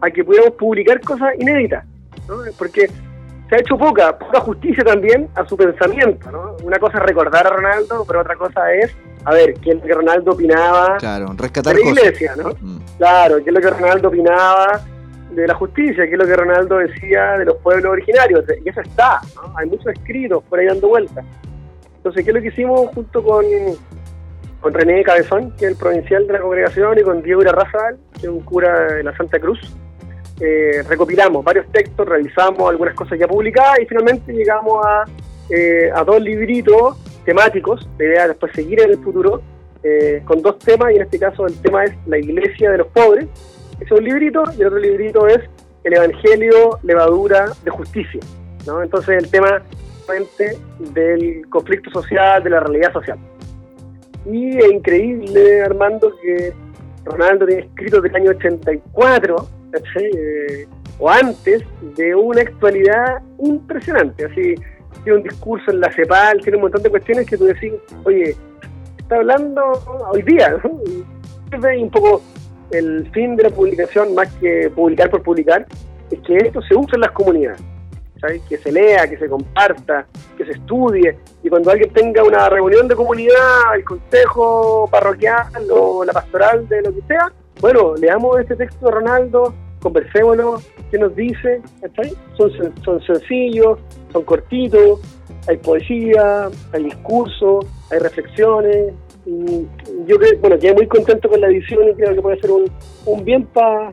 a que pudiéramos publicar cosas inéditas, ¿no? porque se ha hecho poca, poca justicia también a su pensamiento. ¿no? Una cosa es recordar a Ronaldo, pero otra cosa es a ver, qué es lo que Ronaldo opinaba claro, rescatar de la iglesia, ¿no? Mm. Claro, qué es lo que Ronaldo opinaba de la justicia, qué es lo que Ronaldo decía de los pueblos originarios, y eso está, ¿no? hay muchos escritos por ahí dando vueltas. Entonces, ¿qué es lo que hicimos junto con, con René Cabezón, que es el provincial de la congregación, y con Diego Irarrazal, que es un cura de la Santa Cruz? Eh, recopilamos varios textos, revisamos algunas cosas ya publicadas y finalmente llegamos a, eh, a dos libritos temáticos, la idea es después seguir en el futuro eh, con dos temas, y en este caso el tema es la iglesia de los pobres, es un librito, y el otro librito es el Evangelio Levadura de Justicia. ¿no? Entonces el tema del conflicto social, de la realidad social. Y es increíble, Armando, que Ronaldo tiene escrito del año 84, eh, o antes, de una actualidad impresionante. Así, tiene un discurso en la CEPAL, tiene un montón de cuestiones que tú decís, oye, está hablando hoy día, ¿no? Y un poco el fin de la publicación, más que publicar por publicar, es que esto se use en las comunidades, Que se lea, que se comparta, que se estudie, y cuando alguien tenga una reunión de comunidad, el consejo parroquial o la pastoral de lo que sea, bueno, leamos este texto de Ronaldo, conversémoslo, qué nos dice, Son, son sencillos, son cortitos, hay poesía, hay discurso, hay reflexiones. Y yo creo, bueno, quedé muy contento con la edición y creo que puede ser un, un bien para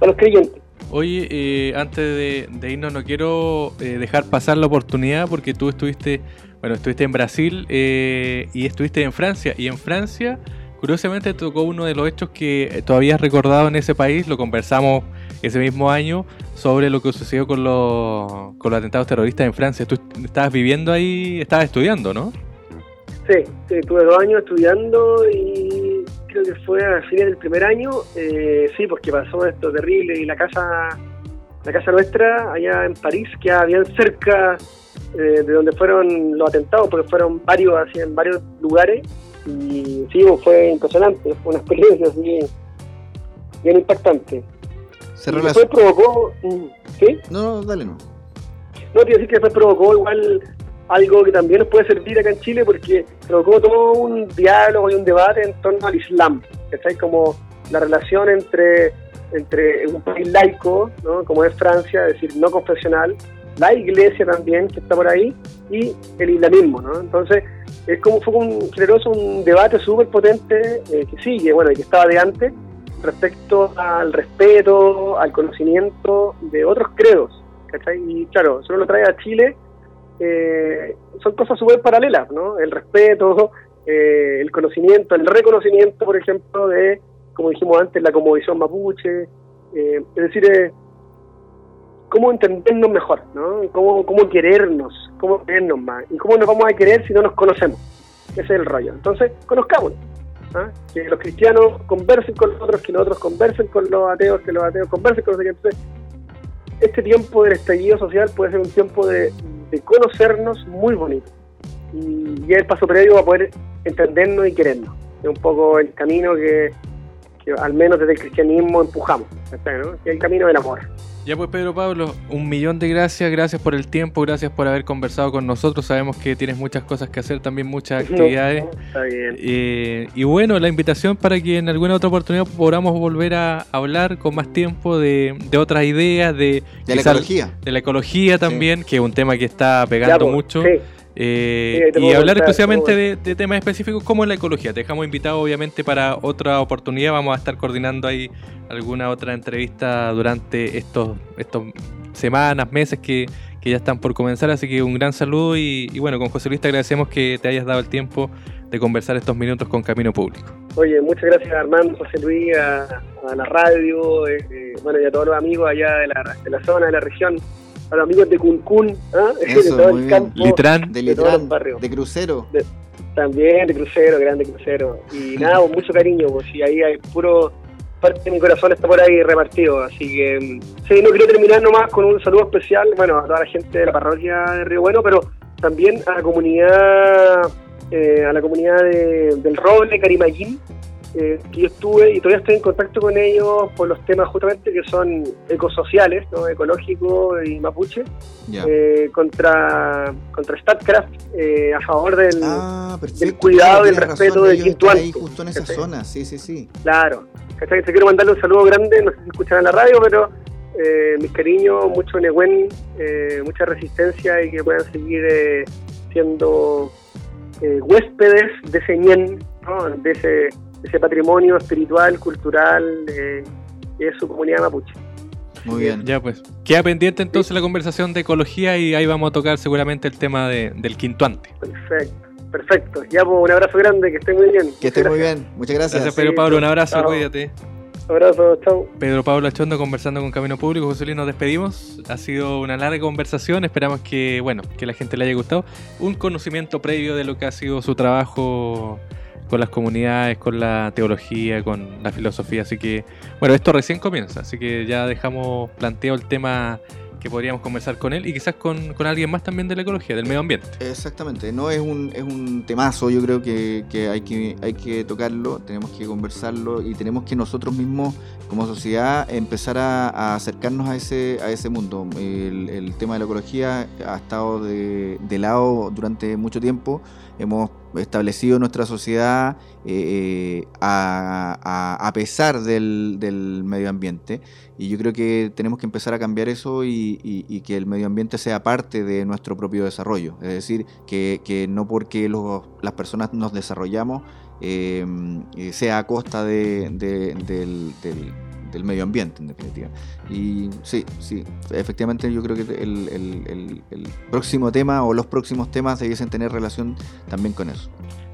los creyentes. Oye, eh, antes de, irnos, no quiero eh, dejar pasar la oportunidad porque tú estuviste, bueno, estuviste en Brasil eh, y estuviste en Francia. Y en Francia Curiosamente tocó uno de los hechos que todavía has recordado en ese país, lo conversamos ese mismo año, sobre lo que sucedió con los, atentados terroristas en Francia. Tú estabas viviendo ahí, estabas estudiando, ¿no? Sí, sí, tuve dos años estudiando y creo que fue a fines del primer año, eh, sí, porque pasó esto terrible y la casa, la casa nuestra allá en París, que bien cerca eh, de donde fueron los atentados, porque fueron varios, así en varios lugares, y sí, pues, fue impresionante, fue una experiencia así bien impactante. Se y después provocó. Mm, ¿Sí? No, dale, no. No, quiero decir que después provocó igual algo que también nos puede servir acá en Chile porque provocó todo un diálogo y un debate en torno al Islam, ¿cachai? Como la relación entre, entre un país laico, ¿no? como es Francia, es decir, no confesional, la iglesia también que está por ahí y el islamismo, ¿no? Entonces, es como fue un generoso un debate súper potente eh, que sigue, bueno, y que estaba de antes, respecto al respeto, al conocimiento de otros credos, ¿cachai? Y claro, eso lo trae a Chile, eh, son cosas súper paralelas, ¿no? El respeto, eh, el conocimiento, el reconocimiento, por ejemplo, de, como dijimos antes, la comodición mapuche, es decir, cómo entendernos mejor, ¿no? Cómo, cómo querernos, cómo querernos más. Y cómo nos vamos a querer si no nos conocemos. Ese es el rollo. Entonces, conozcámonos. ¿ah? Que los cristianos conversen con los otros, que los otros conversen con los ateos, que los ateos conversen con los Entonces, este tiempo del estallido social puede ser un tiempo de, conocernos muy bonito. Y, y es el paso previo a poder entendernos y querernos. Es un poco el camino que, al menos desde el cristianismo empujamos, es el camino del amor. Ya pues Pedro Pablo, un millón de gracias, gracias por el tiempo, gracias por haber conversado con nosotros, sabemos que tienes muchas cosas que hacer, también muchas *laughs* actividades. está bien. Eh, y bueno, la invitación para que en alguna otra oportunidad podamos volver a hablar con más tiempo de, de otras ideas, de, De la ecología. de la ecología también, que es un tema que está pegando Ya, pues, mucho. sí. Eh, y hablar exclusivamente de, de temas específicos como la ecología. Te dejamos invitado obviamente para otra oportunidad. Vamos a estar coordinando ahí alguna otra entrevista durante estos, estos semanas, meses que, que ya están por comenzar. Así que un gran saludo y, y bueno, con José Luis te agradecemos que te hayas dado el tiempo de conversar estos minutos con Camino Público. Oye, muchas gracias a Armando, José Luis, a, a la radio, eh, eh, bueno, y a todos los amigos allá de la, de la zona, de la región, a los amigos de Cuncún, ¿ah? *laughs* de Eso, todo muy el bien. campo, Litrán, De de Litrán, barrios. de crucero. también de crucero, grande crucero. Y *laughs* nada, con mucho cariño, pues y ahí hay puro parte de mi corazón está por ahí repartido, así que mm, sí, no quiero terminar nomás con un saludo especial, bueno, a toda la gente de la parroquia de Río Bueno, pero también a la comunidad, eh, a la comunidad de- del Roble, Carimayín, eh, que yo estuve y todavía estoy en contacto con ellos por los temas justamente que son ecosociales, ¿no? ecológicos y mapuche, eh, contra, contra StatCraft, eh, a favor del, ah, del cuidado y el respeto del están ahí justo en esa ¿cachai? zona, sí, sí, sí. Claro. ¿Cachai? Te quiero mandarle un saludo grande, no sé si escuchan en la radio, pero eh, mis cariños, mucho Nehuen, eh, mucha resistencia y que puedan seguir eh, siendo eh, huéspedes de ese ñen, ¿no? de, ese, ese patrimonio espiritual, cultural eh, de su comunidad mapuche. Muy bien. Ya pues. Queda pendiente entonces la conversación de ecología y ahí vamos a tocar seguramente el tema de- del quintuante. Perfecto, perfecto. Ya, pues, un abrazo grande, que estén muy bien. Que estés muy bien. Muchas gracias. Gracias, Pedro Sí, Pablo. Un abrazo, Chao. cuídate. Abrazo, chao. Pedro Pablo Achondo conversando con Camino Público. José Luis, nos despedimos. Ha sido una larga conversación. Esperamos que, bueno, que la gente le haya gustado. Un conocimiento previo de lo que ha sido su trabajo con las comunidades, con la teología, con la filosofía. Así que, bueno, esto recién comienza. Así que ya dejamos planteado el tema que podríamos conversar con él y quizás con, con alguien más también de la ecología, del medio ambiente. Exactamente, no es un, es un temazo, yo creo que, que hay que hay que tocarlo, tenemos que conversarlo y tenemos que nosotros mismos como sociedad empezar a, acercarnos a ese, a ese mundo. El, el tema de la ecología ha estado de, de lado durante mucho tiempo, hemos establecido nuestra sociedad eh, a, a- a pesar del, del medio ambiente y yo creo que tenemos que empezar a cambiar eso y, que el medio ambiente sea parte de nuestro propio desarrollo. Es decir, que, que no porque los- las personas nos desarrollamos eh, eh, sea a costa de- de- del, del- medio ambiente, en definitiva. Y sí, sí, efectivamente yo creo que el- el próximo tema o los próximos temas debiesen tener relación también con eso.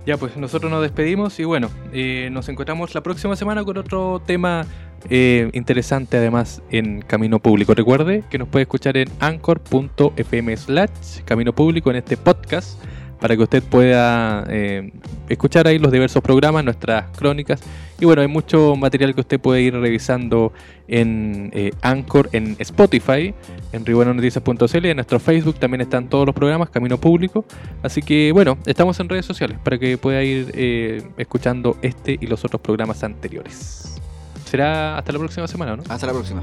Ya, pues nosotros nos despedimos y bueno, eh, nos encontramos la próxima semana con otro tema eh, interesante además en Camino Público. Recuerde que nos puede escuchar en anchor.fm slash Camino Público en este podcast para que usted pueda eh, escuchar ahí los diversos programas, nuestras crónicas. Y bueno, hay mucho material que usted puede ir revisando en eh, Anchor, en Spotify, en ribuenonoticias.cl, en nuestro Facebook también están todos los programas, Camino Público. Así que bueno, estamos en redes sociales para que pueda ir eh, escuchando este y los otros programas anteriores. Será hasta la próxima semana, ¿no? Hasta la próxima.